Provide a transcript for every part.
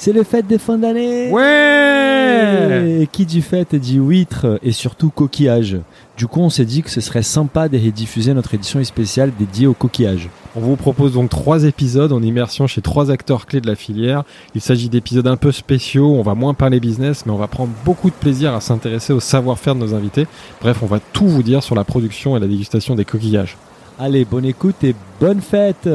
C'est les fêtes des fins d'année Ouais Et qui dit fête dit huître et surtout coquillage. Du coup, on s'est dit que ce serait sympa de rediffuser notre édition spéciale dédiée au coquillage. On vous propose donc trois épisodes en immersion chez trois acteurs clés de la filière. Il s'agit d'épisodes un peu spéciaux, on va moins parler business, mais on va prendre beaucoup de plaisir à s'intéresser au savoir-faire de nos invités. Bref, on va tout vous dire sur la production et la dégustation des coquillages. Allez, bonne écoute et bonne fête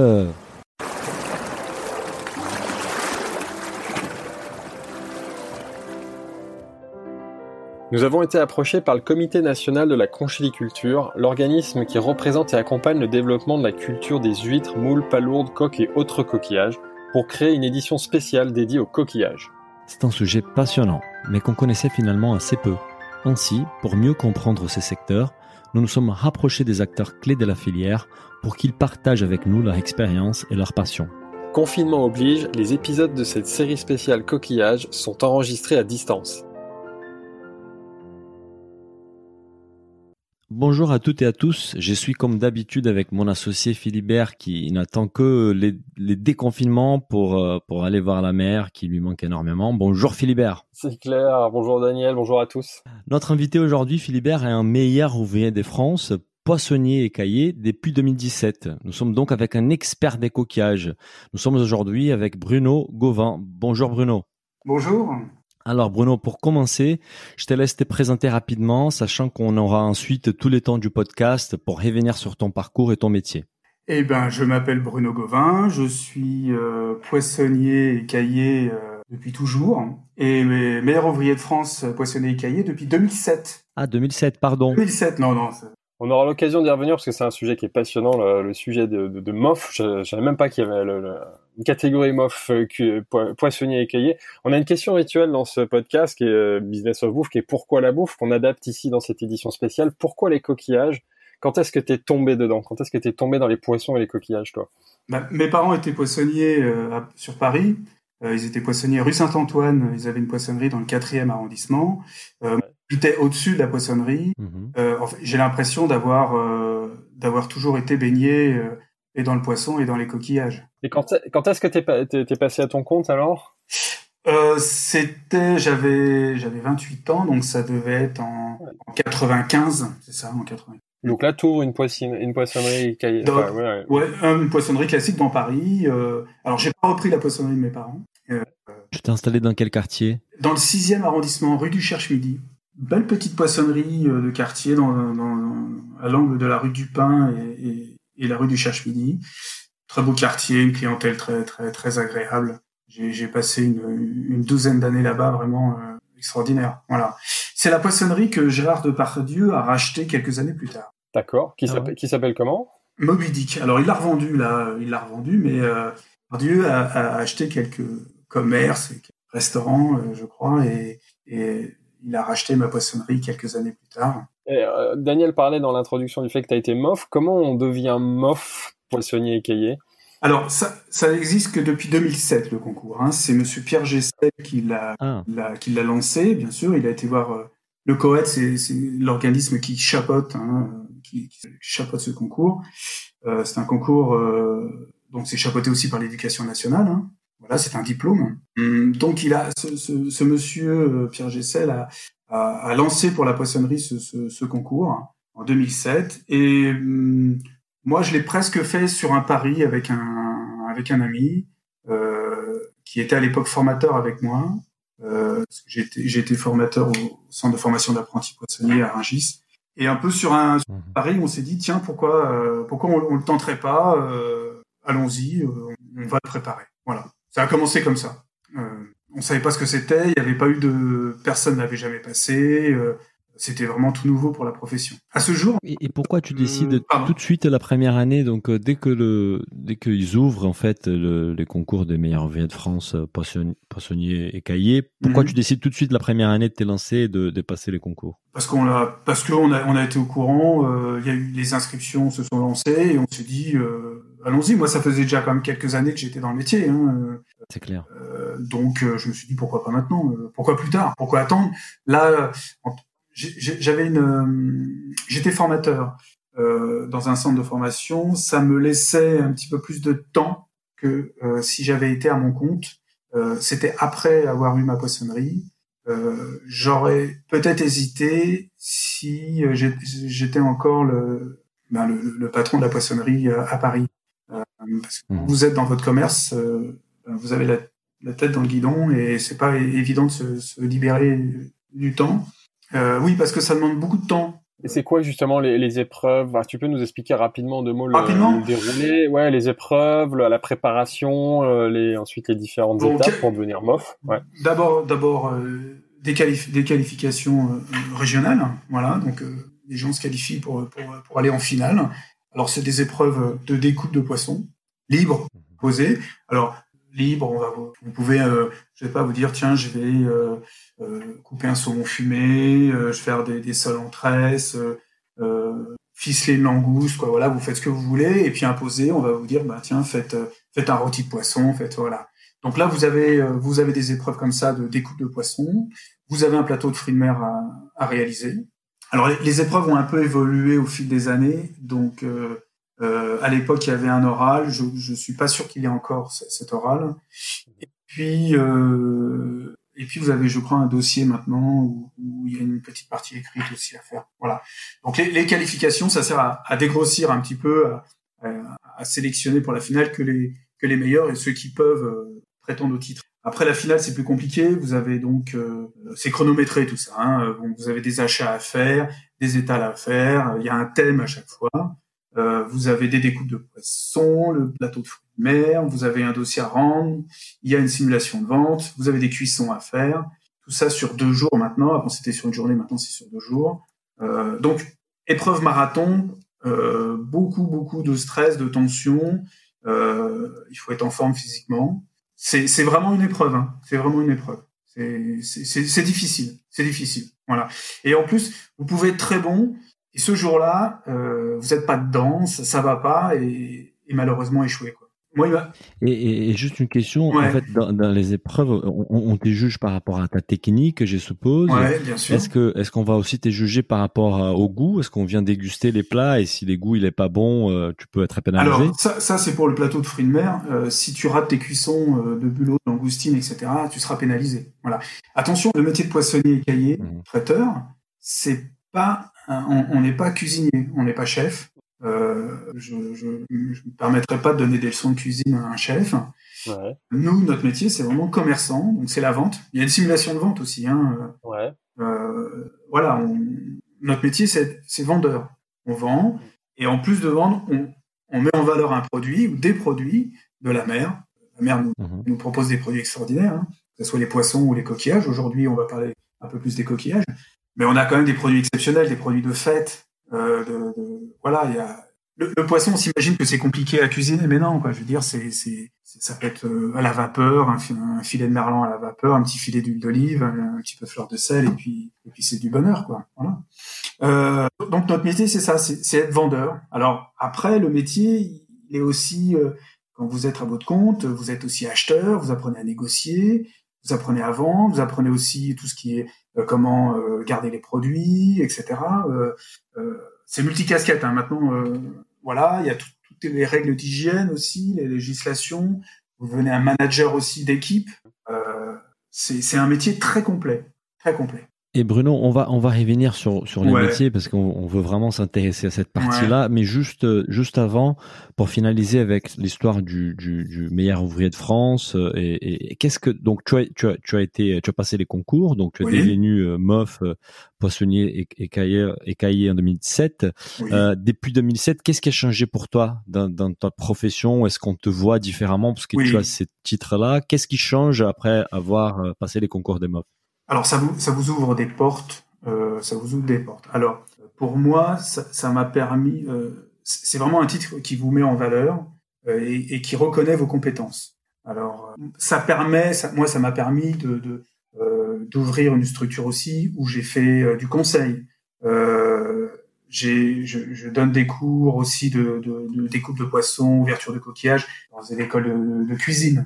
Nous avons été approchés par le Comité national de la conchiliculture, l'organisme qui représente et accompagne le développement de la culture des huîtres, moules, palourdes, coques et autres coquillages, pour créer une édition spéciale dédiée aux coquillages. C'est un sujet passionnant, mais qu'on connaissait finalement assez peu. Ainsi, pour mieux comprendre ces secteurs, nous nous sommes rapprochés des acteurs clés de la filière pour qu'ils partagent avec nous leur expérience et leur passion. Confinement oblige, les épisodes de cette série spéciale coquillages sont enregistrés à distance. Bonjour à toutes et à tous. Je suis comme d'habitude avec mon associé Philibert qui n'attend que les, les déconfinements pour, euh, pour aller voir la mer qui lui manque énormément. Bonjour Philibert. C'est clair. Bonjour Daniel. Bonjour à tous. Notre invité aujourd'hui, Philibert, est un meilleur ouvrier de France, poissonnier et caillé depuis 2017. Nous sommes donc avec un expert des coquillages. Nous sommes aujourd'hui avec Bruno Gauvin. Bonjour Bruno. Bonjour. Alors Bruno, pour commencer, je te laisse te présenter rapidement, sachant qu'on aura ensuite tous les temps du podcast pour revenir sur ton parcours et ton métier. Eh ben, je m'appelle Bruno Gauvin, je suis euh, poissonnier et caillé euh, depuis toujours, et meilleur ouvrier de France, euh, poissonnier et caillé depuis 2007. Ah, 2007, pardon. 2007, non, non, on aura l'occasion d'y revenir parce que c'est un sujet qui est passionnant, le, sujet de, de, de, MOF. Je ne savais même pas qu'il y avait une catégorie MOF euh, poissonnier et cahier. On a une question rituelle dans ce podcast qui est euh, Business of Bouffe, qui est pourquoi la bouffe, qu'on adapte ici dans cette édition spéciale. Pourquoi les coquillages? Quand est-ce que tu es tombé dedans? Quand est-ce que tu es tombé dans les poissons et les coquillages, toi? Bah, Mes parents étaient poissonniers euh, sur Paris. ils étaient poissonniers rue Saint-Antoine. Ils avaient une poissonnerie dans le 4e arrondissement. J'étais au-dessus de la poissonnerie. Mhm. Euh, j'ai l'impression d'avoir euh, d'avoir toujours été baigné euh, et dans le poisson et dans les coquillages. Et quand, quand est-ce que tu es, passé à ton compte alors? C'était j'avais j'avais 28 ans donc ça devait être en, 95 c'est ça en 95. Donc là, tour une, poissonnerie, une poissonnerie ouais, une poissonnerie classique dans Paris. alors, j'ai pas repris la poissonnerie de mes parents. tu t'es installé dans quel quartier? Dans le 6e arrondissement, rue du Cherche-Midi belle petite poissonnerie euh, de quartier dans, à l'angle de la rue du Pin et, la rue du Cherche-Midi. Très beau quartier, une clientèle très très très agréable. J'ai passé une, douzaine d'années là-bas, vraiment euh, extraordinaire. Voilà. C'est la poissonnerie que Gérard Depardieu a racheté quelques années plus tard. D'accord. Qui ah s'appelle comment? Moby Dick. Alors il l'a revendu là, il l'a revendu, mais euh, Depardieu a, acheté quelques commerces, quelques restaurants, euh, je crois, et, et il a racheté ma poissonnerie quelques années plus tard. Euh, Daniel parlait dans l'introduction du fait que tu as été mof. Comment on devient mof poissonnier écaillé? Alors, ça, ça n'existe que depuis 2007, le concours. Hein. C'est Monsieur Pierre Gessel qui l'a ah. qui l'a lancé, bien sûr. Il a été voir euh, le COET, c'est l'organisme qui chapeaute, hein, qui, qui, chapeaute ce concours. Euh, c'est un concours, euh, donc c'est chapeauté aussi par l'éducation nationale. Hein. Voilà, c'est un diplôme. Hum, donc il a ce, ce, ce monsieur euh, Pierre Gessel a, a, a, lancé pour la poissonnerie ce, ce concours en 2007 et hum, moi je l'ai presque fait sur un pari avec un avec un ami euh, qui était à l'époque formateur avec moi. Euh, j'ai été formateur au centre de formation d'apprentis poissonniers à Rungis. Et un peu sur un, mmh. pari, on s'est dit tiens pourquoi euh, pourquoi on, on, le tenterait pas euh, Allons-y, on va le préparer. Voilà. Ça a commencé comme ça. Euh, on savait pas ce que c'était, il n'y avait pas eu de personne n'avait jamais passé. Euh, c'était vraiment tout nouveau pour la profession. À ce jour. Et, pourquoi tu décides euh, tout de suite la première année, donc euh, dès que le, dès qu'ils ouvrent en fait le, les concours des meilleurs ouvriers de France, poissonniers et cahiers, pourquoi mhm. tu décides tout de suite la première année de t'élancer et de, de passer les concours? Parce qu'on a, parce qu'on a, on a été au courant. Il y a eu les inscriptions se sont lancées et on s'est dit allons-y. Moi, ça faisait déjà quand même quelques années que j'étais dans le métier. Hein. C'est clair. Euh, donc, euh, je me suis dit pourquoi pas maintenant euh, Pourquoi plus tard Pourquoi attendre? Là, j'avais une, j'étais formateur dans un centre de formation. Ça me laissait un petit peu plus de temps que si j'avais été à mon compte. c'était après avoir eu ma poissonnerie. J'aurais peut-être hésité si j'étais encore ben, le, le, patron de la poissonnerie à Paris. Parce que mmh. vous êtes dans votre commerce, ben, vous avez la, la, tête dans le guidon et c'est pas évident de se, se libérer du temps. Euh, oui, parce que ça demande beaucoup de temps. Et c'est quoi justement les, les épreuves? Tu peux nous expliquer rapidement en deux mots le, le déroulé Ouais, les épreuves, la, préparation, euh, les, ensuite les différentes étapes pour devenir MOF. Ouais. D'abord, d'abord euh, des, des, qualifications euh, régionales. Voilà, donc les gens se qualifient pour, pour, pour aller en finale. Alors c'est des épreuves de découpe de poissons libres, mhm. posées. Alors libre, on va, vous pouvez, je vais pas vous dire tiens, je vais euh, couper un saumon fumé, euh, je faire des, des sols en tresse, euh, ficeler une langouste, quoi. Voilà, vous faites ce que vous voulez, et puis imposer, on va vous dire, bah tiens, faites, faites un rôti de poisson, faites voilà. Donc là, vous avez, vous avez des épreuves comme ça de découpe de poisson. Vous avez un plateau de fruits de mer à, à réaliser. Alors les, épreuves ont un peu évolué au fil des années. Donc euh, à l'époque, il y avait un oral. Je, je suis pas sûr qu'il y ait encore cet oral. Et puis euh, et puis vous avez, je crois, un dossier maintenant où, il y a une petite partie écrite aussi à faire. Voilà. Donc les, qualifications, ça sert à, à, dégrossir un petit peu, à, sélectionner pour la finale que les meilleurs et ceux qui peuvent euh, prétendre au titre. Après la finale, c'est plus compliqué. Vous avez donc, euh, c'est chronométré tout ça. Hein. Bon, vous avez des achats à faire, des étals à faire. Il y a un thème à chaque fois. Euh, vous avez des découpes de poissons, le plateau de fruits de mer, vous avez un dossier à rendre, il y a une simulation de vente, vous avez des cuissons à faire, tout ça sur deux jours maintenant. Avant c'était sur une journée, maintenant c'est sur deux jours. Euh, donc épreuve marathon, euh, beaucoup beaucoup de stress, de tension. Euh, il faut être en forme physiquement. C'est vraiment une épreuve. Hein. C'est vraiment une épreuve. C'est difficile. C'est difficile. Voilà. Et en plus, vous pouvez être très bon et ce jour-là, euh, vous n'êtes pas dedans, ça, ça va pas, et, malheureusement échoué. Quoi. Moi, il va... et, et, juste une question, en fait, dans, dans les épreuves, on, on, te juge par rapport à ta technique, je suppose. Ouais, bien sûr. Est-ce que, est-ce qu'on va aussi te juger par rapport au goût? Est-ce qu'on vient déguster les plats? Et si les goûts il est pas bon, euh, tu peux être pénalisé? Alors ça, ça c'est pour le plateau de fruits de mer. Euh, si tu rates tes cuissons euh, de bulot, d'angoustine, etc., tu seras pénalisé. Voilà. Attention, le métier de poissonnier et cahier, mmh. traiteur, c'est pas on n'est pas cuisinier, on n'est pas chef. Euh, je ne me permettrai pas de donner des leçons de cuisine à un chef. Ouais. Nous, notre métier, c'est vraiment commerçant, donc c'est la vente. Il y a une simulation de vente aussi. Hein. Ouais. Euh, voilà, on, notre métier, c'est vendeur. On vend, et en plus de vendre, on, on, met en valeur un produit ou des produits de la mer. La mer nous, mhm. nous propose des produits extraordinaires, hein, que ce soit les poissons ou les coquillages. Aujourd'hui, on va parler un peu plus des coquillages mais on a quand même des produits exceptionnels, des produits de fête. Euh, de, de, voilà, il y a le, poisson. On s'imagine que c'est compliqué à cuisiner, mais non, quoi. Je veux dire, c'est, c'est, ça peut être euh, à la vapeur, un, filet de merlan à la vapeur, un petit filet d'huile d'olive, un, petit peu de fleur de sel, et puis, et puis c'est du bonheur, quoi. Voilà. Euh, donc notre métier, c'est ça, c'est, c'est être vendeur. Alors après, le métier, il est aussi euh, quand vous êtes à votre compte, vous êtes aussi acheteur, vous apprenez à négocier, vous apprenez vendre, vous apprenez aussi tout ce qui est euh, comment euh, garder les produits, etc. Euh, c'est multicasquette. Hein. Maintenant, voilà, il y a toutes les règles d'hygiène aussi, les législations. Vous venez un manager aussi d'équipe. c'est un métier très complet, très complet. Et Bruno, on va on va revenir sur sur les métiers parce qu'on veut vraiment s'intéresser à cette partie-là, mais juste juste avant pour finaliser avec l'histoire du, du, du meilleur ouvrier de France euh, et, et qu'est-ce que donc tu as tu as tu as été tu as passé les concours donc tu as devenu euh, MOF euh, poissonnier et, et cahier en 2017. Euh, depuis 2007, qu'est-ce qui a changé pour toi dans, dans ta profession? Est-ce qu'on te voit différemment parce que tu as ces titres-là? Qu'est-ce qui change après avoir passé les concours des MOF? Alors ça vous, ça vous ouvre des portes, euh, ça vous ouvre des portes. Alors pour moi, ça m'a permis, euh, c'est vraiment un titre qui vous met en valeur euh, et, et, qui reconnaît vos compétences. Alors ça permet, ça, moi ça m'a permis de, de euh, d'ouvrir une structure aussi où j'ai fait euh, du conseil. j'ai, je, je, donne des cours aussi de, de, de découpe de poissons, ouverture de coquillages dans des écoles de, de cuisine.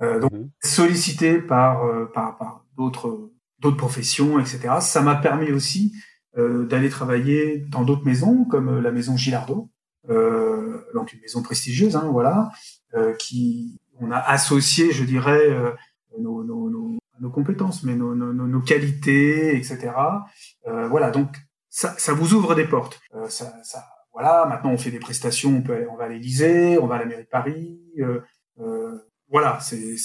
donc mmh. sollicité par, par, par d'autres d'autres professions, etc. Ça m'a permis aussi euh, d'aller travailler dans d'autres maisons, comme euh, la maison Gilardo, euh, donc une maison prestigieuse, hein, voilà, euh, qui on a associé, je dirais, nos, nos, nos, nos compétences, mais nos, nos, qualités, etc. Euh, voilà, donc ça, ça vous ouvre des portes. Euh, ça, ça, voilà, maintenant on fait des prestations, on peut aller, on va à l'Élysée, on va à la mairie de Paris. Euh, euh, voilà, c'est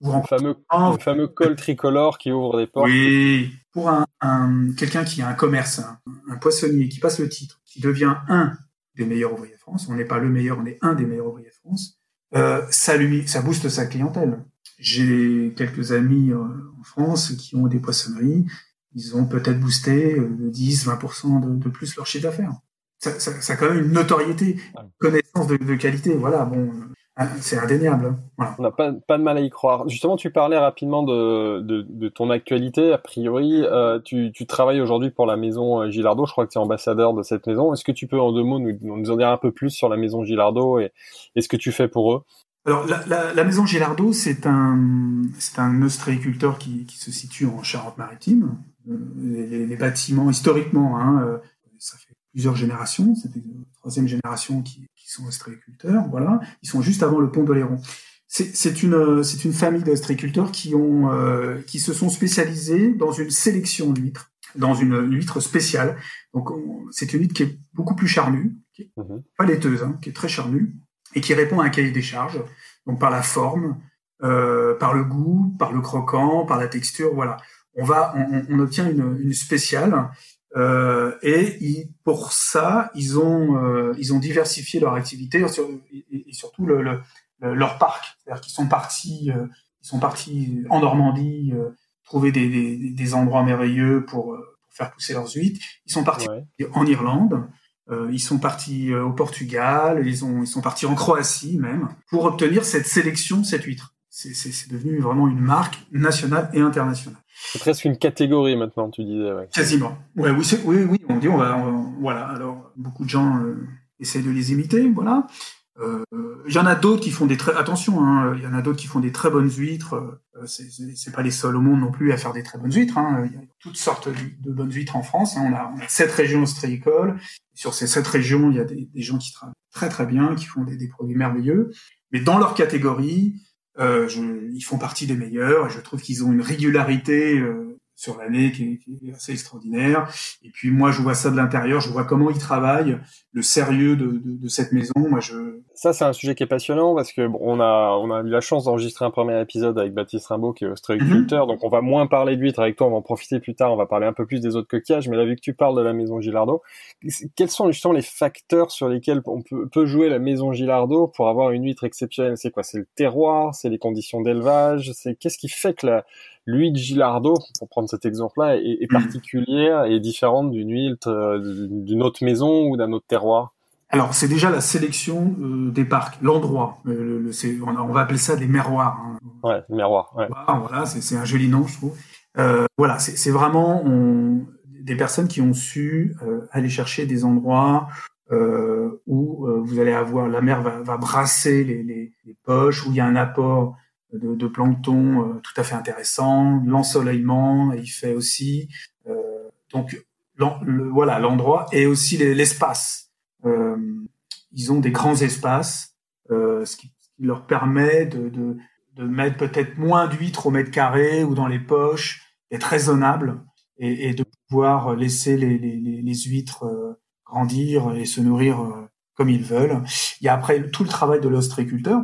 c'est le fameux, le fameux col tricolore qui ouvre des portes. Oui, pour un, un quelqu'un qui a un commerce, un, poissonnier qui passe le titre, qui devient un des meilleurs ouvriers de France. On n'est pas le meilleur, on est un des meilleurs ouvriers de France. Euh, ça lui, ça booste sa clientèle. J'ai quelques amis euh, en France qui ont des poissonneries. Ils ont peut-être boosté de 10, 20% de, de plus leur chiffre d'affaires. Ça, ça, ça, a quand même une notoriété, une connaissance de, de, qualité. Voilà, bon, c'est indéniable. Voilà. On n'a pas, pas, de mal à y croire. Justement, tu parlais rapidement de, de, de ton actualité. A priori, euh, tu, tu, travailles aujourd'hui pour la maison euh, Gilardo. Je crois que tu es ambassadeur de cette maison. Est-ce que tu peux en deux mots nous, nous en dire un peu plus sur la maison Gilardo et, et ce que tu fais pour eux? Alors, la, la, la, maison Gilardo, c'est un, c'est un ostréiculteur qui, qui, se situe en Charente-Maritime. Euh, les, les, bâtiments, historiquement, hein, ça fait plusieurs générations. C'était la troisième génération qui, qui sont ostréiculteurs. Voilà, ils sont juste avant le pont d'Oléron. C'est une, c'est une famille d'ostréiculteurs qui ont, euh, qui se sont spécialisés dans une sélection d'huîtres, dans une, une, huître spéciale. Donc, c'est une huître qui est beaucoup plus charnue, qui est mmh. pas laiteuse, hein, qui est très charnue et qui répond à un cahier des charges. Donc, par la forme, euh, par le goût, par le croquant, par la texture, voilà. On va, on, on obtient une, une spéciale euh, et ils, pour ça, ils ont euh, ils ont diversifié leur activité et, surtout le, le, leur parc. C'est-à-dire qu'ils sont partis euh, ils sont partis en Normandie euh, trouver des, des, des, endroits merveilleux pour, pour, faire pousser leurs huîtres. Ils sont partis en Irlande. ils sont partis au Portugal. Ils ont ils sont partis en Croatie même pour obtenir cette sélection cette huître. C'est devenu vraiment une marque nationale et internationale. C'est presque une catégorie maintenant, tu disais. Ouais. Quasiment. Ouais, oui, oui, oui, on dit, on va, voilà. Alors, beaucoup de gens euh, essaient de les imiter, voilà. Euh, il y en a d'autres qui font des très attention. Hein, il y en a d'autres qui font des très bonnes huîtres. Euh, c'est pas les seuls au monde non plus à faire des très bonnes huîtres. Hein. Il y a toutes sortes de bonnes huîtres en France. Hein. On, a, on, a, sept régions ostréicoles. Sur ces sept régions, il y a des, gens qui travaillent très très bien, qui font des, produits merveilleux. Mais dans leur catégorie, je, ils font partie des meilleurs et je trouve qu'ils ont une régularité euh, sur l'année qui, qui, est assez extraordinaire. Et puis moi, je vois ça de l'intérieur, je vois comment ils travaillent, le sérieux de, de, de cette maison. Moi, je ça, c'est un sujet qui est passionnant parce que bon, on a on a eu la chance d'enregistrer un premier épisode avec Baptiste Rimbaud qui est ostréiculteur, mhm. donc on va moins parler d'huîtres avec toi, on va en profiter plus tard, on va parler un peu plus des autres coquillages. Mais là, vu que tu parles de la maison Gilardo, quels sont justement les facteurs sur lesquels on peut, peut jouer la maison Gilardo pour avoir une huître exceptionnelle? C'est quoi? C'est le terroir, c'est les conditions d'élevage, c'est qu'est-ce qui fait que la l'huile Gilardo, pour prendre cet exemple-là, est, est, mm. particulière et différente d'une huile euh, d'une autre maison ou d'un autre terroir? Alors, c'est déjà la sélection euh, des parcs, l'endroit. Euh, le, on, va appeler ça des miroirs. Hein. Ouais, miroirs. Ouais. Voilà, c'est un joli nom, je trouve. Euh, voilà, c'est vraiment on, des personnes qui ont su aller chercher des endroits où vous allez avoir la mer va, va brasser les, les, les, poches, où il y a un apport de, de plancton euh, tout à fait intéressant, l'ensoleillement, il fait aussi. Euh, donc voilà, l'endroit et aussi l'espace. Euh, ils ont des grands espaces, ce qui, leur permet de, de, de mettre peut-être moins d'huîtres au mètre carré ou dans les poches, être raisonnable et, et de pouvoir laisser les, les, les huîtres grandir et se nourrir comme ils veulent. Il y a après tout le travail de l'ostréiculteur,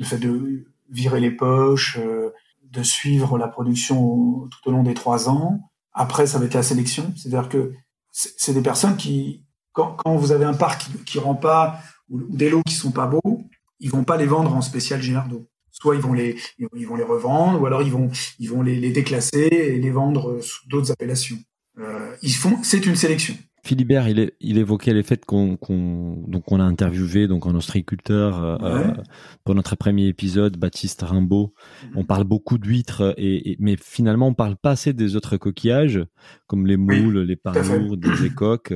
le fait de virer les poches, euh, de suivre la production tout au long des trois ans. Après, ça va être la sélection. C'est-à-dire que c'est des personnes qui, quand, quand, vous avez un parc qui, qui rend pas ou, des lots qui sont pas beaux, ils vont pas les vendre en spécial Gilardo. Soit ils vont les, ils vont les revendre, ou alors ils vont, ils vont les, les déclasser et les vendre sous d'autres appellations. Euh, ils font, c'est une sélection. Philibert, il, il évoquait les faits qu'on donc on a interviewé donc un ostréiculteur euh, euh, pour notre premier épisode, Baptiste Rimbaud. Mhm. On parle beaucoup d'huîtres et, mais finalement on parle pas assez des autres coquillages comme les moules, les parlours, des écoques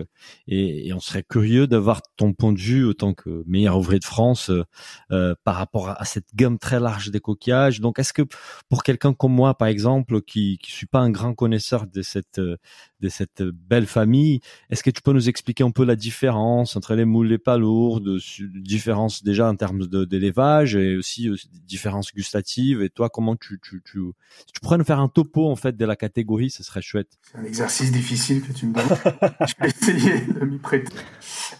et, et, on serait curieux d'avoir ton point de vue autant que meilleur ouvrier de France euh, par rapport à, cette gamme très large des coquillages. Donc est-ce que pour quelqu'un comme moi par exemple qui qui suis pas un grand connaisseur de cette de cette belle famille, est est-ce que tu peux nous expliquer un peu la différence entre les moules et pas lourdes, différence déjà en termes d'élevage et aussi, aussi différences gustatives. Et toi, comment tu, tu, tu, tu pourrais nous faire un topo en fait de la catégorie, ce serait chouette. C'est un exercice difficile que tu me donnes. je vais essayer de m'y prêter.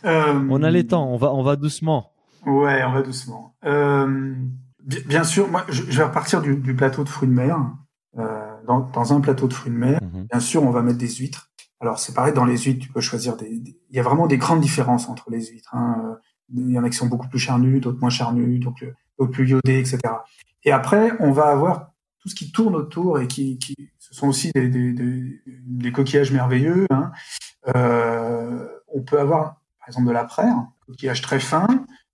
Euh... On a les temps, on va, on va doucement. Ouais, on va doucement. Euh, bien sûr, moi, je, vais repartir du, du, plateau de fruits de mer. Euh, dans, dans, un plateau de fruits de mer, mhm. bien sûr, on va mettre des huîtres. Alors c'est pareil dans les huîtres, tu peux choisir des, Il y a vraiment des grandes différences entre les huîtres. Hein. Il y en a qui sont beaucoup plus charnues, d'autres moins charnues, donc d'autres plus iodées, etc. Et après, on va avoir tout ce qui tourne autour et qui, qui ce sont aussi des, des, des, des coquillages merveilleux. Hein. Euh, on peut avoir, par exemple, de la praire, coquillage très fin,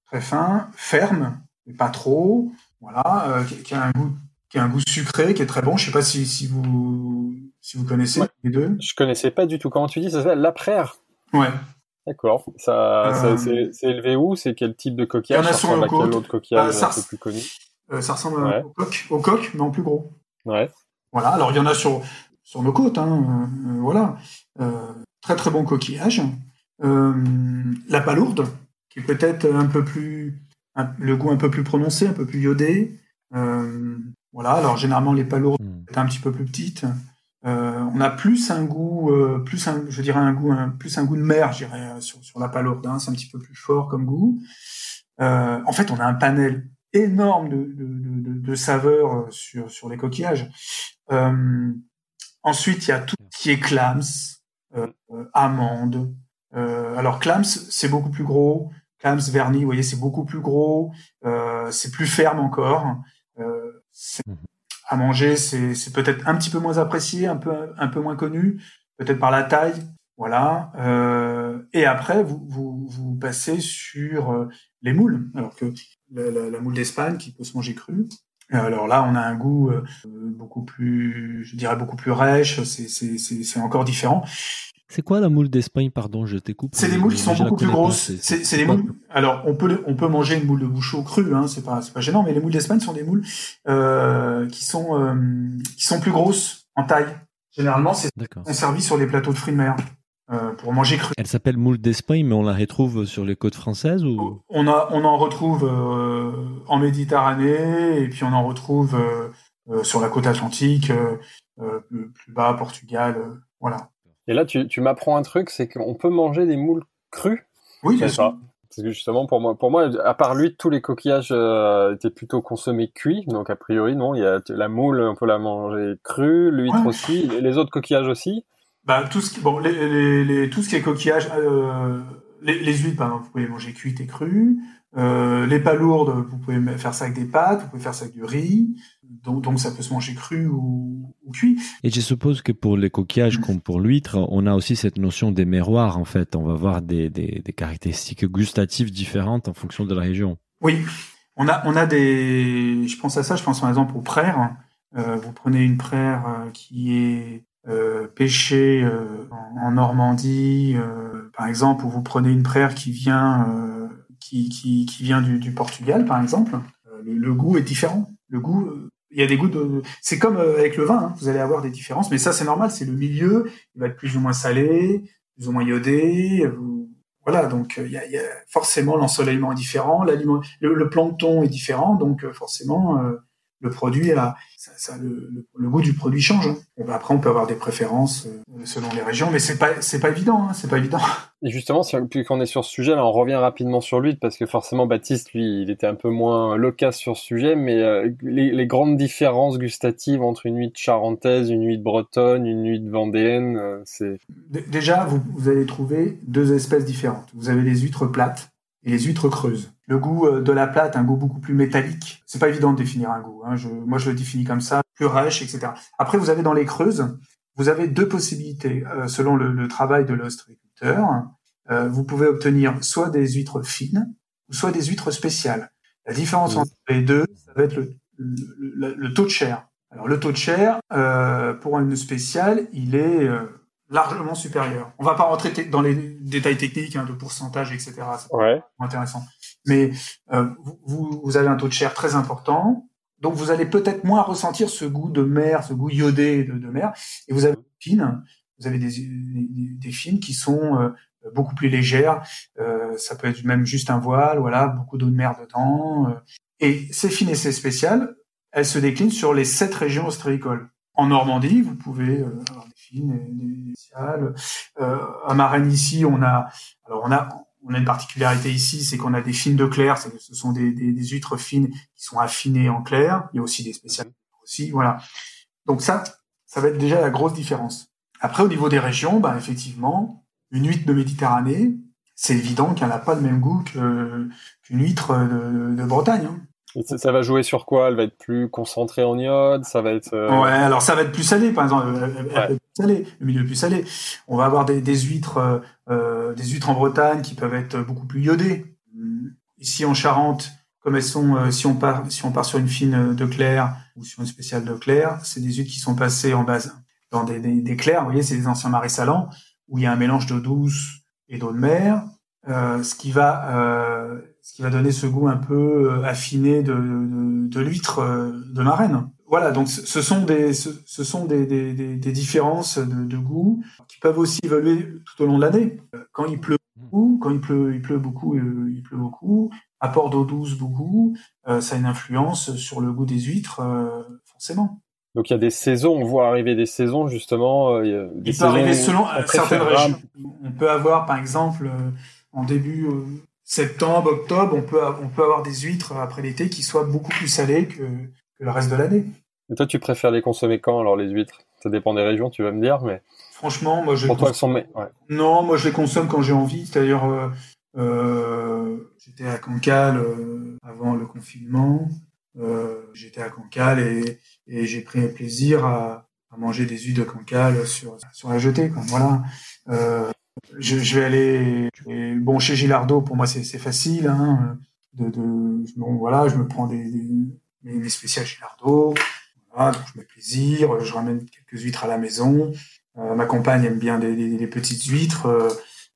très fin, ferme, mais pas trop, voilà, euh, qui, a un goût, qui a un goût sucré, qui est très bon. Je sais pas si, si vous si vous connaissez les deux. Je connaissais pas du tout. Comment tu dis Ça s'appelle? La praire. Ouais. D'accord. Ça, euh, c'est élevé où? C'est quel type de coquillage? Il y en a sur le quel autre coquillage bah, un peu plus connu? Euh, Ça ressemble au coq, au coq, mais en plus gros. Ouais. Voilà. Alors il y en a sur sur nos côtes. Hein. Euh, voilà. très très bon coquillage. la palourde, qui est peut-être un peu plus le goût un peu plus prononcé, un peu plus iodé. Voilà. Alors généralement les palourdes sont hmm. un petit peu plus petites. Euh, on a plus un goût, euh, plus un, je dirais un goût, un, plus un goût de mer, je dirais euh, sur, sur la palourde. Hein, c'est un petit peu plus fort comme goût. en fait, on a un panel énorme de, de, de, de saveurs sur, sur les coquillages. ensuite, il y a tout ce qui est clams, euh, amande. alors clams, c'est beaucoup plus gros. Clams vernis, vous voyez, c'est beaucoup plus gros. c'est plus ferme encore. Mmh à manger, c'est peut-être un petit peu moins apprécié, un peu un peu moins connu, peut-être par la taille, voilà. Euh, et après, vous, vous, vous passez sur euh, les moules, alors que la, la, la moule d'Espagne qui peut se manger crue. Alors là, on a un goût euh, beaucoup plus, je dirais beaucoup plus rêche. C'est encore différent. C'est quoi la moule d'Espagne, pardon, je t'écoute. C'est des moules qui sont beaucoup plus grosses. C'est des moules. Alors on peut on peut manger une moule de bouchon crue, hein, c'est pas c'est pas gênant, mais les moules d'Espagne sont des moules euh, qui sont euh, qui sont plus grosses en taille. Généralement, c'est servi sur les plateaux de fruits de mer. Euh, pour manger cru. Elle s'appelle moule d'Espagne, mais on la retrouve sur les côtes françaises ou? On a, on en retrouve en Méditerranée et puis on en retrouve sur la côte atlantique, plus, bas, Portugal, voilà. Et là, tu, tu m'apprends un truc, c'est qu'on peut manger des moules crues. Oui, c'est ça. Parce que justement, pour moi, pour moi, à part lui, tous les coquillages euh, étaient plutôt consommés cuits. Donc, a priori, non, il y a la moule, on peut la manger crue, l'huître aussi, les autres coquillages aussi. Bah, tout ce qui, bon, les, les, les tout ce qui est coquillage, euh, les, les huîtres, par exemple, vous pouvez les manger cuites et crues. Euh, les palourdes, vous pouvez faire ça avec des pâtes, vous pouvez faire ça avec du riz, donc, donc ça peut se manger cru ou, ou, cuit. Et je suppose que pour les coquillages comme pour l'huître, on a aussi cette notion des miroirs en fait. On va voir des, des, des, caractéristiques gustatives différentes en fonction de la région. Oui, on a, on a des. Je pense à ça, je pense par exemple aux praires. Euh, vous prenez une praire euh, qui est euh, pêchée euh, en, Normandie, euh, par exemple, ou vous prenez une praire qui vient qui, qui, qui vient du, du, Portugal, par exemple, euh, le, le, goût est différent. Le goût, euh, il y a des goûts de. C'est comme euh, avec le vin, hein, vous allez avoir des différences, mais ça c'est normal, c'est le milieu, il va être plus ou moins salé, plus ou moins iodé. Voilà, donc il y, a, y, a, forcément l'ensoleillement est différent, le, le, plancton est différent, donc forcément le produit a, ça, ça, le, le, goût du produit change. Hein. Bon, après, on peut avoir des préférences euh, selon les régions, mais c'est pas, c'est pas évident, hein, c'est pas évident. Et justement, si, puis qu'on est sur ce sujet, là, on revient rapidement sur lui, parce que forcément, Baptiste, lui, il était un peu moins loquace sur ce sujet, mais euh, les, les, grandes différences gustatives entre une huître charentaise, une huître bretonne, une huître vendéenne, euh, c'est... Déjà, vous, vous allez trouver deux espèces différentes. Vous avez les huîtres plates et les huîtres creuses. Le goût euh, de la plate, un goût beaucoup plus métallique. C'est pas évident de définir un goût. Hein. Je, moi, je le définis comme ça, plus rêche, etc. Après, vous avez dans les creuses, vous avez deux possibilités euh, selon le, le, travail de l'ostréiculteur. Euh, vous pouvez obtenir soit des huîtres fines, soit des huîtres spéciales. La différence entre les deux, ça va être le, le, le, taux de chair. Alors le taux de chair, euh, pour une spéciale, il est largement supérieur. On va pas rentrer dans les détails techniques hein, de pourcentage, etc. C'est ouais. intéressant. Mais euh, vous, vous avez un taux de chair très important, donc vous allez peut-être moins ressentir ce goût de mer, ce goût iodé de, de mer. Et vous avez une vous avez des, des, des fines qui sont beaucoup plus légères. ça peut être même juste un voile, voilà, beaucoup d'eau de mer dedans. et ces fines et ces spéciales, elles se déclinent sur les sept régions ostréicoles. En Normandie, vous pouvez avoir des fines, des spéciales. à Marennes ici, on a, alors on a on a une particularité ici, c'est qu'on a des fines de clair, ce sont des, des, des, huîtres fines qui sont affinées en clair. Il y a aussi des spéciales aussi, voilà. Donc ça, ça va être déjà la grosse différence. Après, au niveau des régions, bah, effectivement, une huître de Méditerranée, c'est évident qu'elle n'a pas le même goût qu'une huître de, de Bretagne. Hein. Ça, va jouer sur quoi? Elle va être plus concentrée en iode Ça va être. Euh, ouais, alors ça va être plus salé, par exemple. plus salé, le milieu plus salé. On va avoir des, des huîtres, euh, euh, des huîtres en Bretagne qui peuvent être beaucoup plus iodées. Ici en Charente, comme elles sont, si on part, si on part sur une fine de clair ou sur une spéciale de clair, c'est des huîtres qui sont passées en base dans des, des, des clairs. Vous voyez, c'est des anciens marais salants où il y a un mélange d'eau douce et d'eau de mer. Euh, ce qui va euh, ce qui va donner ce goût un peu euh, affiné de, de, de l'huître de marraine. Voilà, donc ce sont des ce, sont des, des, des, différences de, de, goût qui peuvent aussi évoluer tout au long de l'année. Quand il pleut beaucoup, quand il pleut il pleut beaucoup, il pleut beaucoup. Apport d'eau douce beaucoup, ça a une influence sur le goût des huîtres forcément. Donc il y a des saisons, on voit arriver des saisons justement. Il, y a des il peut arriver selon certaines régions. On peut avoir par exemple en début euh, septembre, octobre, on peut, on peut avoir des huîtres après l'été qui soient beaucoup plus salées que, que le reste de l'année. Et toi, tu préfères les consommer quand alors les huîtres? Ça dépend des régions, tu vas me dire, mais. Franchement, moi je. Pour toi, elles sont. Non, moi je les consomme quand j'ai envie. C'est-à-dire, euh, euh, j'étais à Cancale avant le confinement. j'étais à Cancale et, et j'ai pris plaisir à, à, manger des huîtres de Cancale sur sur la jetée. Quoi. Voilà. Je, je, vais aller bon chez Gilardo pour moi c'est facile hein, de, de bon voilà je me prends des, des mes, spéciales Gilardo voilà donc je mets plaisir je ramène quelques huîtres à la maison. Euh, ma compagne aime bien des, petites huîtres euh,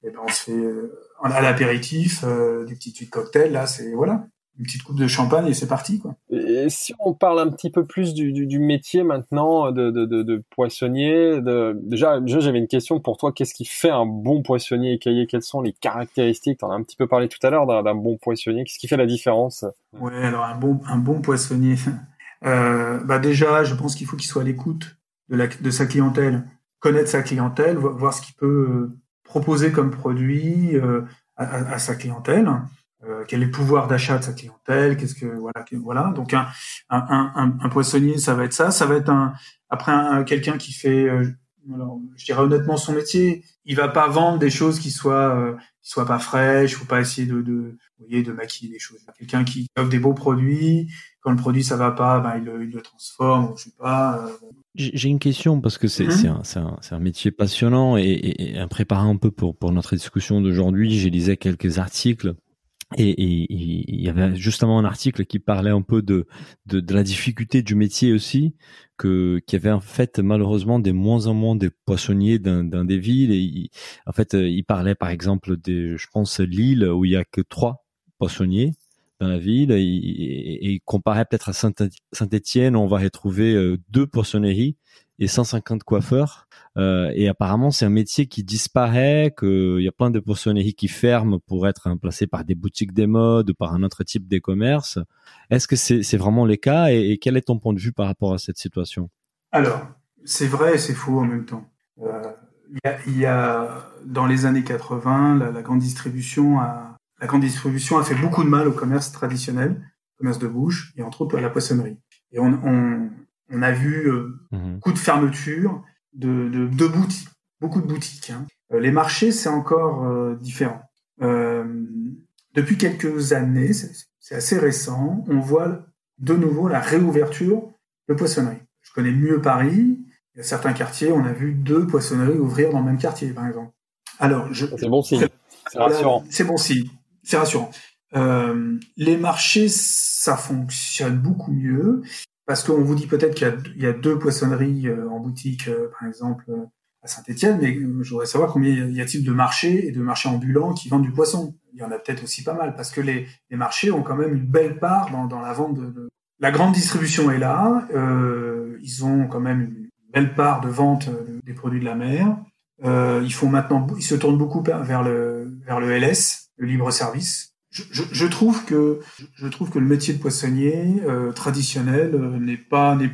et ben on se fait euh, à l'apéritif euh, des petites huîtres cocktail là c'est voilà une petite coupe de champagne et c'est parti quoi. Et si on parle un petit peu plus du, du, du métier maintenant de, de, de, de poissonnier, déjà, j'avais une question pour toi. Qu'est-ce qui fait un bon poissonnier écaillé Quelles sont les caractéristiques? Tu en as un petit peu parlé tout à l'heure d'un bon poissonnier. Qu'est-ce qui fait la différence? Ouais, alors un bon un bon poissonnier. Euh, bah déjà, je pense qu'il faut qu'il soit à l'écoute de, la, de sa clientèle, connaître sa clientèle, voir ce qu'il peut euh, proposer comme produit euh, à, à, sa clientèle. Euh, quel est le pouvoir d'achat de sa clientèle, qu'est-ce que voilà, voilà. Donc un, un, un, un, poissonnier, ça va être ça, ça va être un après un, quelqu'un qui fait, euh, alors, je dirais honnêtement son métier, il va pas vendre des choses qui soient euh, qui soient pas fraîches, faut pas essayer de, de vous voyez de maquiller des choses. Quelqu'un qui offre des beaux produits, quand le produit ça va pas, ben il, le, il le transforme, je sais pas. J'ai une question parce que c'est mmh. un, un, un, métier passionnant et, et, et, en préparant un peu pour, pour notre discussion d'aujourd'hui, j'ai lisé quelques articles et, il y avait justement un article qui parlait un peu de, de, de la difficulté du métier aussi, que qu'il y avait en fait malheureusement des moins en moins de poissonniers dans, dans des villes. Et en fait, il parlait par exemple de, je pense, Lille où il y a que trois poissonniers dans la ville, et, et, et comparé peut-être à Saint-Étienne, on va retrouver euh, deux poissonneries et 150 coiffeurs. Euh, et apparemment, c'est un métier qui disparaît, qu'il y a plein de poissonneries qui ferment pour être remplacées par des boutiques des modes ou par un autre type de commerce. Est-ce que c'est vraiment le cas et, quel est ton point de vue par rapport à cette situation? Alors, c'est vrai et c'est faux en même temps. Euh, il y, a, dans les années 80, la, grande distribution a la grande distribution a fait beaucoup de mal au commerce traditionnel, commerce de bouche et entre autres à la poissonnerie. Et on, on, on a vu euh, mmh beaucoup de fermetures de, de, de, boutiques, beaucoup de boutiques. Hein. Euh, les marchés, c'est encore euh, différent. depuis quelques années, c'est assez récent, on voit de nouveau la réouverture de poissonneries. Je connais mieux Paris. Il y a certains quartiers, on a vu deux poissonneries ouvrir dans le même quartier, par exemple. Alors, je, c'est bon signe. C'est rassurant. C'est bon signe. C'est rassurant. Euh, les marchés, ça fonctionne beaucoup mieux. Parce qu'on vous dit peut-être qu'il y, a deux poissonneries euh, en boutique, euh, par exemple, euh, à Saint-Etienne, mais je voudrais savoir combien y a-t-il de marchés et de marchés ambulants qui vendent du poisson. Il y en a peut-être aussi pas mal, parce que les, marchés ont quand même une belle part dans, la vente de, La grande distribution est là, ils ont quand même une belle part de vente des produits de la mer. ils font maintenant, ils se tournent beaucoup vers le LS, le libre service. Je, je, trouve que je trouve que le métier de poissonnier traditionnel n'est pas n'est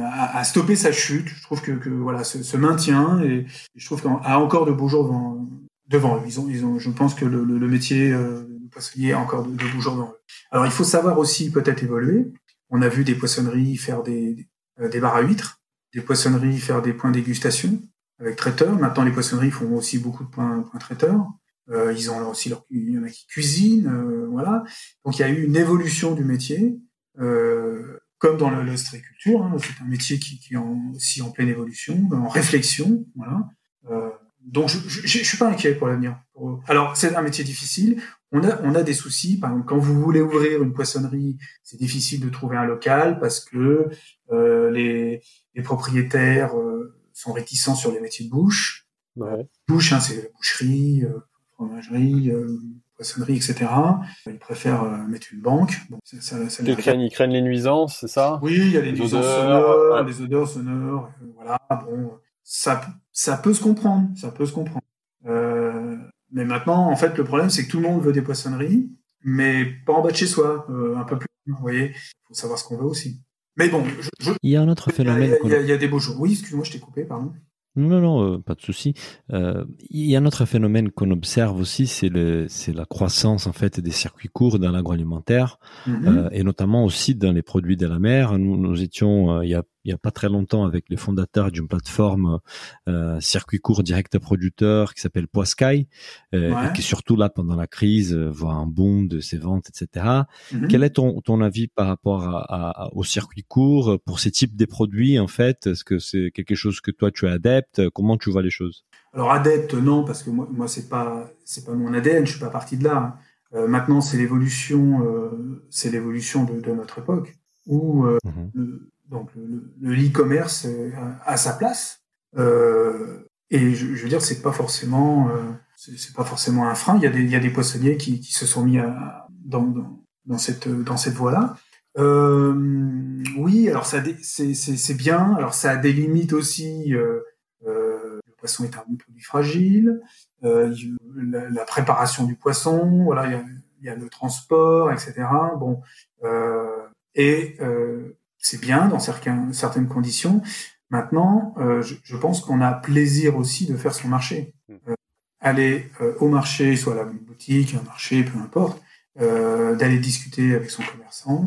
à, stopper sa chute. Je trouve que, que voilà, se, maintient et, je trouve qu'il a encore de beaux jours devant, devant Ils ont, ils ont, je pense que le, le, métier euh, de poissonnier a encore de, beaux jours devant eux. Alors, il faut savoir aussi peut-être évoluer. On a vu des poissonneries faire des, euh, des bars à huîtres, des poissonneries faire des points dégustation avec traiteur. Maintenant, les poissonneries font aussi beaucoup de points, points traiteurs. Euh, ils ont aussi leur, il y en a qui cuisinent, euh, voilà. Donc, il y a eu une évolution du métier. Euh, comme dans l'ostréiculture, hein, c'est un métier qui, qui, est aussi en pleine évolution, en réflexion, voilà. Euh, donc je, je, je, suis pas inquiet pour l'avenir. Alors c'est un métier difficile. On a on a des soucis. Par exemple, quand vous voulez ouvrir une poissonnerie, c'est difficile de trouver un local parce que euh, les, les propriétaires euh, sont réticents sur les métiers de bouche. Ouais. Bouche, hein, c'est la boucherie, euh, fromagerie, euh, poissonnerie, etc. Ils préfèrent euh, mettre une banque. Bon, ça, ça, ils, craignent, ils, craignent, les nuisances, c'est ça? Oui, il y a les, nuisances sonores, les odeurs sonores. Euh, voilà, bon, ça, ça peut se comprendre, ça peut se comprendre. Euh, mais maintenant, en fait, le problème, c'est que tout le monde veut des poissonneries, mais pas en bas de chez soi, euh, un peu plus. Vous voyez, il faut savoir ce qu'on veut aussi. Mais bon, je, il y a un autre phénomène. Il y a, il y a des beaux jours. Oui, excuse-moi, je t'ai coupé, pardon. Non, non, euh, pas de souci. Euh, il y a un autre phénomène qu'on observe aussi, c'est la croissance en fait des circuits courts dans l'agroalimentaire mm-hmm. euh, et notamment aussi dans les produits de la mer. Nous, nous étions il y a il y a pas très longtemps avec les fondateurs d'une plateforme euh, circuit court direct producteur qui s'appelle Poiscaille, euh, et qui surtout là pendant la crise euh, voit un boom de ses ventes, etc. Mhm. Quel est ton, ton avis par rapport à, à, au circuit court pour ces types de produits en fait? Est-ce que c'est quelque chose que toi tu es adepte? Comment tu vois les choses? Alors adepte non parce que moi, moi c'est pas c'est pas mon ADN, je suis pas parti de là. Euh, maintenant c'est l'évolution c'est l'évolution de, de, notre époque où mhm. Donc le e-commerce euh, a, sa place. Euh, et je, veux dire, c'est pas forcément, euh, c'est pas forcément un frein. Il y a des, il y a des poissonniers qui, se sont mis dans, dans, cette, dans cette voie-là. Oui, alors ça, c'est bien. Alors ça a des limites aussi. Le poisson est un produit fragile. La, préparation du poisson, voilà, il y a, y a le transport, etc. Bon, et c'est bien dans certains, certaines conditions. Maintenant, euh, je, je, pense qu'on a plaisir aussi de faire son marché. Hmm. Euh, aller euh, au marché, soit à la boutique, un marché, peu importe, euh, d'aller discuter avec son commerçant,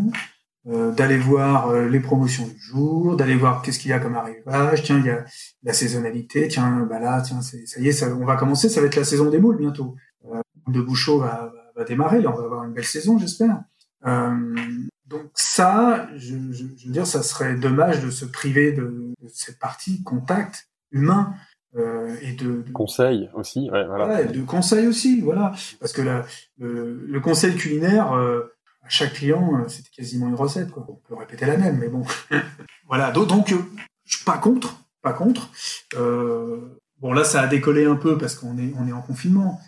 d'aller voir les promotions du jour, d'aller voir qu'est-ce qu'il y a comme arrivage. Tiens, il y a la saisonnalité. Tiens, bah là, tiens, ça y est, ça, on va commencer. Ça va être la saison des moules bientôt. de Bouchot va, va, démarrer. Là, on va avoir une belle saison, j'espère. Euh, donc ça, je, je, je, veux dire, ça serait dommage de se priver de, de cette partie contact humain euh, et de, de, conseil aussi, ouais, voilà. Ouais, de conseil aussi, voilà, parce que la, le, le conseil culinaire euh, à chaque client, euh, c'était quasiment une recette, quoi. On peut répéter la même, mais bon, voilà. Donc, euh, je suis pas contre, pas contre. Euh, bon là, ça a décollé un peu parce qu'on est on est en confinement.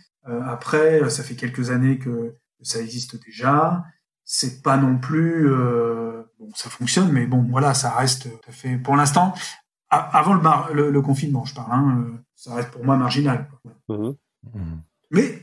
après, ça fait quelques années que ça existe déjà c'est pas non plus euh, bon ça fonctionne mais bon voilà ça reste tout à fait pour l'instant. Avant le, le, confinement je parle hein, euh, ça reste pour moi marginal mmh. Mmh. mais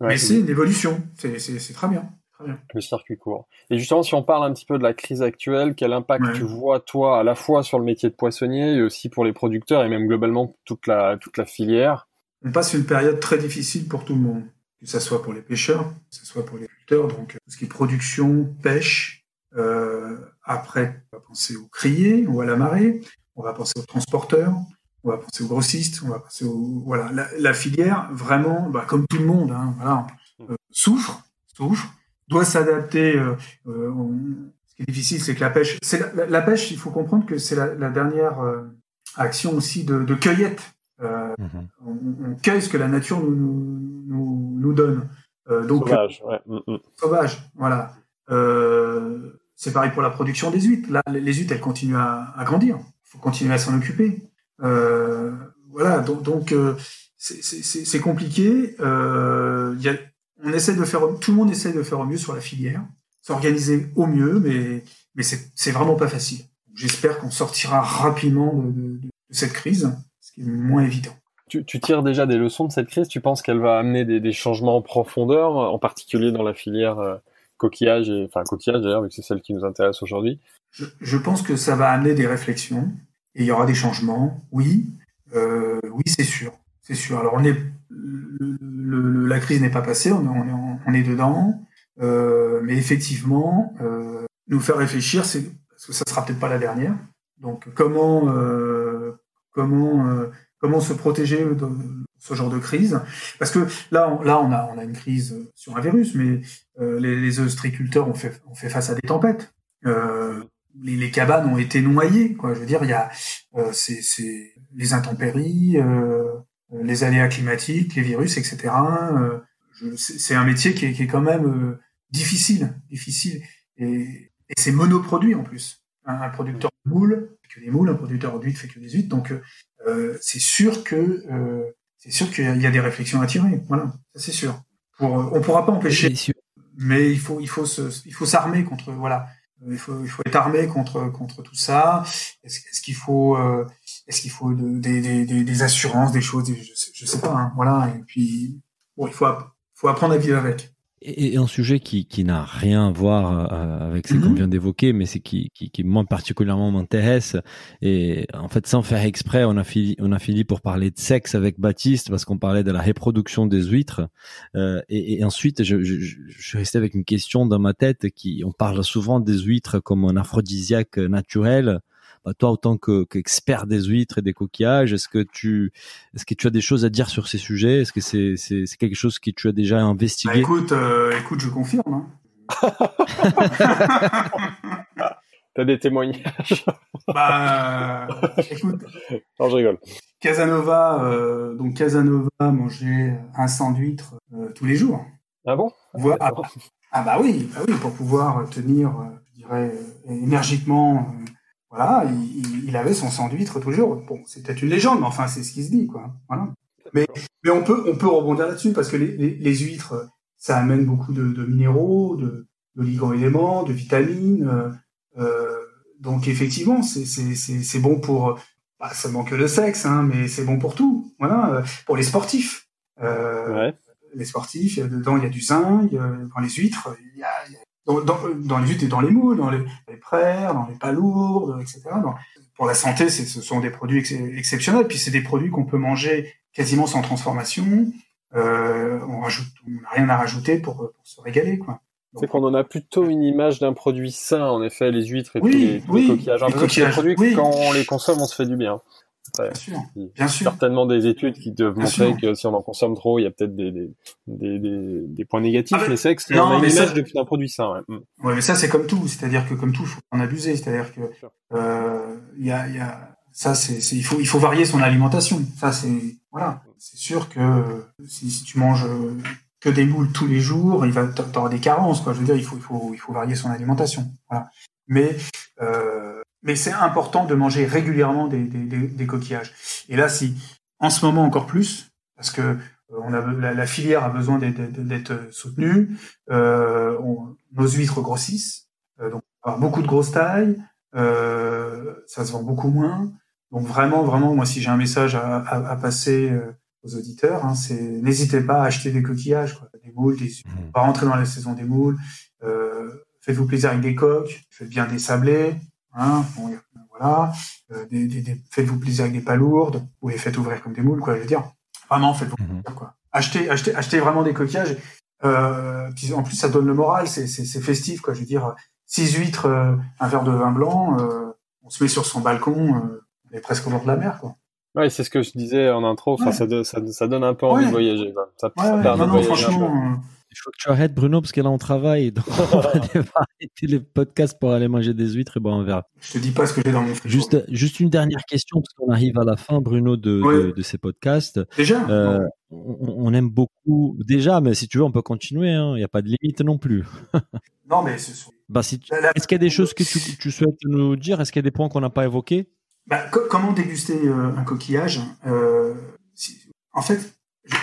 mais, c'est une évolution. C'est très bien très bien. Le circuit court. Et justement si on parle un petit peu de la crise actuelle quel impact tu vois toi à la fois sur le métier de poissonnier et aussi pour les producteurs et même globalement toute la toute la filière? On passe une période très difficile pour tout le monde que ce soit pour les pêcheurs, que ce soit pour les culteurs, donc tout ce qui est production, pêche. Euh, après, on va penser aux criers ou à la marée, on va penser aux transporteurs, on va penser aux grossistes, on va penser aux voilà la, la filière vraiment, bah, comme tout le monde, hein, voilà, euh, souffre, souffre, doit s'adapter. Euh, euh ce qui est difficile, c'est que la pêche, c'est la, la, pêche, il faut comprendre que c'est la, la, dernière euh, action aussi de, de cueillette euh, mhm. on, on, cueille ce que la nature nous, nous, nous donne. Euh, donc, sauvage, ouais. Mm, mm. sauvage, voilà. Euh, c'est pareil pour la production des huîtres. Là, les huîtres, elles continuent à, à grandir. Il faut continuer à s'en occuper. Euh, voilà, donc, donc c'est compliqué. Y a, on essaie de faire, tout le monde essaie de faire au mieux sur la filière, s'organiser au mieux, mais mais c'est vraiment pas facile. J'espère qu'on sortira rapidement de, de, de cette crise moins évident. Tu, tires déjà des leçons de cette crise. Tu penses qu'elle va amener des, changements en profondeur, en particulier dans la filière euh, coquillage, et, enfin coquillage d'ailleurs, vu que c'est celle qui nous intéresse aujourd'hui? Je, pense que ça va amener des réflexions et il y aura des changements. Oui, euh, oui, c'est sûr, c'est sûr. Alors la crise n'est pas passée, on est, on est, dedans, euh, mais effectivement, nous faire réfléchir, c'est parce que ça sera peut-être pas la dernière. Donc comment comment comment se protéger de ce genre de crise Parce que là, on, là, on a, on a une crise sur un virus, mais euh, les, les ont fait, ont fait face à des tempêtes. Euh, les, cabanes ont été noyées. Quoi. Je veux dire, il y a euh, c'est, les intempéries, euh, les aléas climatiques, les virus, etc. C'est un métier qui est, qui est quand même difficile, difficile, et, c'est monoproduit en plus. Un, producteur de moules fait que des moules, un producteur d'huile fait que des huîtres, donc c'est sûr que euh, c'est sûr qu'il y a des réflexions à tirer. Voilà, ça c'est sûr. Pour, on pourra pas empêcher, mais il faut il faut se, il faut s'armer contre voilà. Euh, il faut il faut être armé contre contre tout ça. Est-ce qu'il faut est-ce qu'il faut des, des, des, assurances, des choses, je sais, je sais pas. Hein, voilà. Et puis bon, il faut faut apprendre à vivre avec. Et, un sujet qui, qui n'a rien à voir euh, avec ce qu'on mhm. vient d'évoquer, mais c'est qui, qui, qui moi particulièrement m'intéresse. Et en fait, sans faire exprès, on a fini, on a fini pour parler de sexe avec Baptiste parce qu'on parlait de la reproduction des huîtres. Euh, et, et, ensuite, je, je, je, suis resté avec une question dans ma tête qui, on parle souvent des huîtres comme un aphrodisiaque naturel. Bah, toi, en tant qu'expert des huîtres et des coquillages, est-ce que tu, est-ce que tu as des choses à dire sur ces sujets? Est-ce que c'est, c'est, quelque chose que tu as déjà investigué? bah, Écoute, euh, écoute, je confirme. Hein. T'as des témoignages? Bah, écoute. Non, je rigole. Casanova, euh, donc Casanova mangeait un sang d'huîtres euh, tous les jours. Ah bon? Ah, ah, bah oui, bah oui, pour pouvoir tenir, je dirais, énergiquement voilà, il, il, avait son sang d'huître toujours. Bon, c'est peut-être une légende, mais enfin, c'est ce qui se dit, quoi. Voilà. Mais, mais on peut, on peut rebondir là-dessus parce que les, les, les, huîtres, ça amène beaucoup de, de minéraux, de, d'oligo-éléments, de vitamines. Euh, euh donc effectivement, c'est, c'est, c'est, c'est bon pour, pas seulement que le sexe, hein, mais c'est bon pour tout. Voilà, euh, pour les sportifs. Euh, ouais. Les sportifs, dedans il y a du zinc. Dans les huîtres, il y a, il y a dans, dans, les huîtres et dans les moules, dans les, les praires, dans les palourdes, etc. pour la santé, ce sont des produits exceptionnels. Puis c'est des produits qu'on peut manger quasiment sans transformation. Euh, on rajoute, on n'a rien à rajouter pour, pour se régaler, quoi. C'est qu'on en a plutôt une image d'un produit sain, en effet, les huîtres et les, coquillages. Les coquillages, produits quand on les consomme, on se fait du bien bien sûr. Bien sûr. Certainement des études qui doivent montrer que si on en consomme trop, il y a peut-être des, des, des, des, points négatifs. Ah mais c'est que c'est un image d'un produit sain. Ouais. Mm. ouais, mais ça c'est comme tout. C'est-à-dire que comme tout, il faut en abuser. C'est-à-dire que euh, il y a, y a ça c'est il faut il faut varier son alimentation. Ça c'est voilà. C'est sûr que si, si tu manges que des moules tous les jours, il va t'auras des carences quoi. Je veux dire, il faut il faut il faut varier son alimentation. Voilà. Mais euh, mais c'est important de manger régulièrement des, des, des, coquillages. Et là, si en ce moment encore plus, parce que euh, on a, la, filière a besoin d'être soutenue, euh, nos huîtres grossissent, euh, donc avoir beaucoup de grosses tailles, euh, ça se vend beaucoup moins. Donc vraiment, vraiment, moi, si j'ai un message à, à, à passer euh, aux auditeurs, hein, c'est n'hésitez pas à acheter des coquillages, quoi, des moules, des, mmh. pas rentrer dans la saison des moules. Euh, faites-vous plaisir avec des coques, faites bien des sablés, Hein, voilà. Euh, des, des, faites-vous plaisir avec des palourdes, ou les faites ouvrir comme des moules, quoi. Je veux dire, vraiment, faites-vous mhm. plaisir, quoi. Achetez, achetez, achetez vraiment des coquillages. Euh, en plus, ça donne le moral, c'est, c'est, festif, quoi. Je veux dire, six huîtres, euh, un verre de vin blanc, euh, on se met sur son balcon, euh, on est presque au bord de la mer, quoi. Ouais, c'est ce que je disais en intro. Enfin, ça, ça, ça, donne un peu envie de voyager. Ça, ça non, non, franchement, il faut que tu arrêtes, Bruno, parce que là, on travaille. Donc, on va arrêter les podcasts pour aller manger des huîtres et bon, on verra. Je te dis pas ce que j'ai dans mon frigo. Juste, juste une dernière question, parce qu'on arrive à la fin, Bruno, de, de, ces podcasts. Déjà euh, on, aime beaucoup. Déjà, mais si tu veux, on peut continuer. Hein. Il n'y a pas de limite non plus. non, mais ce sont... bah, si Est-ce qu'il y a des choses que tu, tu souhaites nous dire? Est-ce qu'il y a des points qu'on n'a pas évoqués? Bah, Comment déguster euh, un coquillage euh, En fait,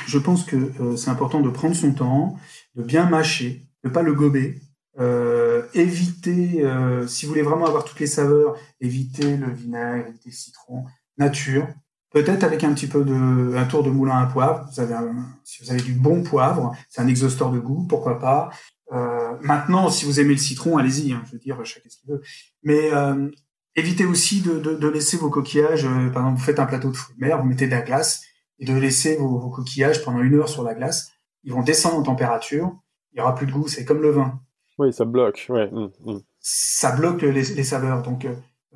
je pense que euh, c'est important de prendre son temps, de bien mâcher, de pas le gober, euh, éviter, euh, si vous voulez vraiment avoir toutes les saveurs, éviter le vinaigre, éviter le citron, nature, peut-être avec un petit peu de un tour de moulin à poivre. Vous avez si vous avez du bon poivre, c'est un exhausteur de goût, pourquoi pas. Euh, maintenant, si vous aimez le citron, allez-y. Hein, je veux dire, chacun ce qu'il veut. Mais euh, évitez aussi de, de, de, laisser vos coquillages. Euh, par exemple, vous faites un plateau de fruits de mer, vous mettez de la glace et de laisser vos, vos, coquillages pendant une heure sur la glace. Ils vont descendre en température. Il y aura plus de goût. C'est comme le vin. Oui, ça bloque. Ouais. Mmh, mmh. Ça bloque les, les saveurs. Donc,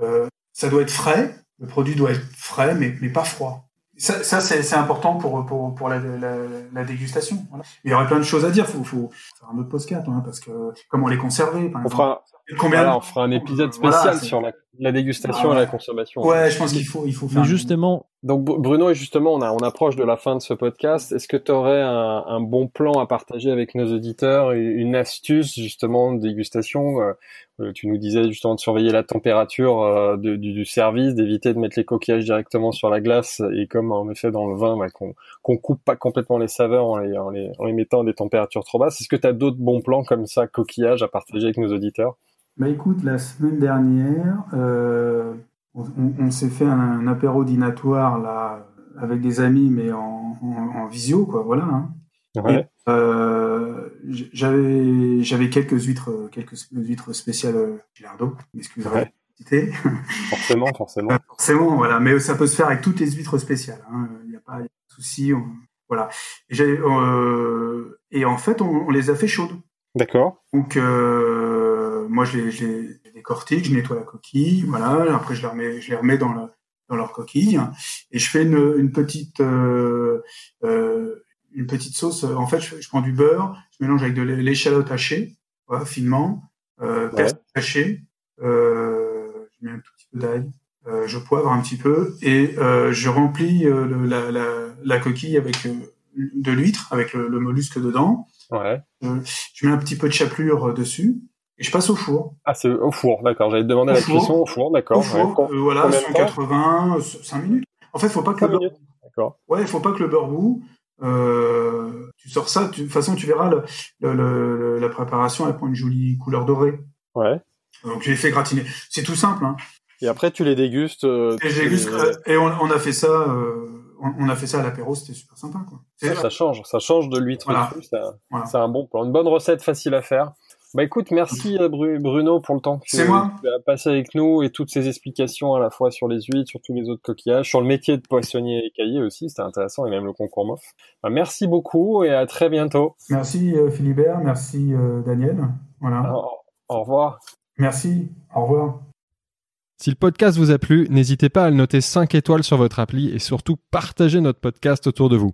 euh, ça doit être frais. Le produit doit être frais, mais, mais pas froid. Ça, ça c'est important pour, pour, pour la, la, la dégustation. Voilà. Il y aurait plein de choses à dire. Faut, faut faire un autre podcast, hein, parce que comment les conserver. Par on, fera, Combien... on fera un épisode spécial sur la, la dégustation et la consommation. Ouais, je pense qu'il faut, il faut faire. Mais justement. Donc Bruno, et justement, on, a, on approche de la fin de ce podcast. Est-ce que tu aurais un, un, bon plan à partager avec nos auditeurs, une astuce justement de dégustation euh, euh, Tu nous disais justement de surveiller la température euh, de, du, du, service, d'éviter de mettre les coquillages directement sur la glace et comme en effet dans le vin, bah, qu'on qu'on coupe pas complètement les saveurs en les, en les, en les mettant à des températures trop basses. Est-ce que tu as d'autres bons plans comme ça, coquillages à partager avec nos auditeurs? Bah écoute, la semaine dernière, euh, on, on s'est fait un, apéro dînatoire là avec des amis, mais en, en, visio, quoi. Voilà. Hein. Ouais. Euh, j'avais j'avais quelques huîtres quelques huîtres spéciales Gilardo, excusez moi Ouais. forcément, forcément. forcément, voilà. Mais ça peut se faire avec toutes les huîtres spéciales. Hein. Il n'y a, pas de souci. Voilà. Et, euh, et, en fait, on, on, les a fait chaudes. D'accord. Donc euh, moi, je les, je les, décortique, je nettoie la coquille, voilà. Après, je les remets, je les remets dans, le, dans leur coquille et je fais une, une petite euh, euh, une petite sauce. En fait, je, je, prends du beurre, je mélange avec de l'échalote hachée, voilà, finement, euh, ouais. euh, je mets un tout petit peu d'ail, euh, je poivre un petit peu et euh, je remplis euh, le, la, la, la, coquille avec euh, de l'huître, avec le, le, mollusque dedans. Ouais. je mets un petit peu de chapelure dessus et je passe au four. Ah, c'est au four, d'accord. J'allais te demander la cuisson au four, d'accord. Au four, euh, voilà, 180, 5 minutes. En fait, faut pas que le beurre... D'accord. Ouais, faut pas que le beurre boue. Euh, tu sors ça, de toute façon, tu verras le, le, le, la préparation, elle prend une jolie couleur dorée. Ouais. Donc, je les fais gratiner. C'est tout simple, hein. Et après, tu les dégustes. Euh, et, déguste, et on, on, a fait ça. Euh, on, a fait ça à l'apéro, c'était super sympa, quoi. Ça, ça, change, ça change de l'huître. Voilà. voilà. C'est un bon plan, une bonne recette facile à faire. Bah écoute, merci euh, Bruno pour le temps que tu, as passé avec nous et toutes ces explications à la fois sur les huîtres, sur tous les autres coquillages, sur le métier de poissonnier et cahier aussi, c'était intéressant et même le concours MOF. Bah, merci beaucoup et à très bientôt. Merci euh, Philibert, merci euh, Daniel. Voilà. au revoir. Merci, au revoir. Si le podcast vous a plu, n'hésitez pas à le noter 5 étoiles sur votre appli et surtout partagez notre podcast autour de vous.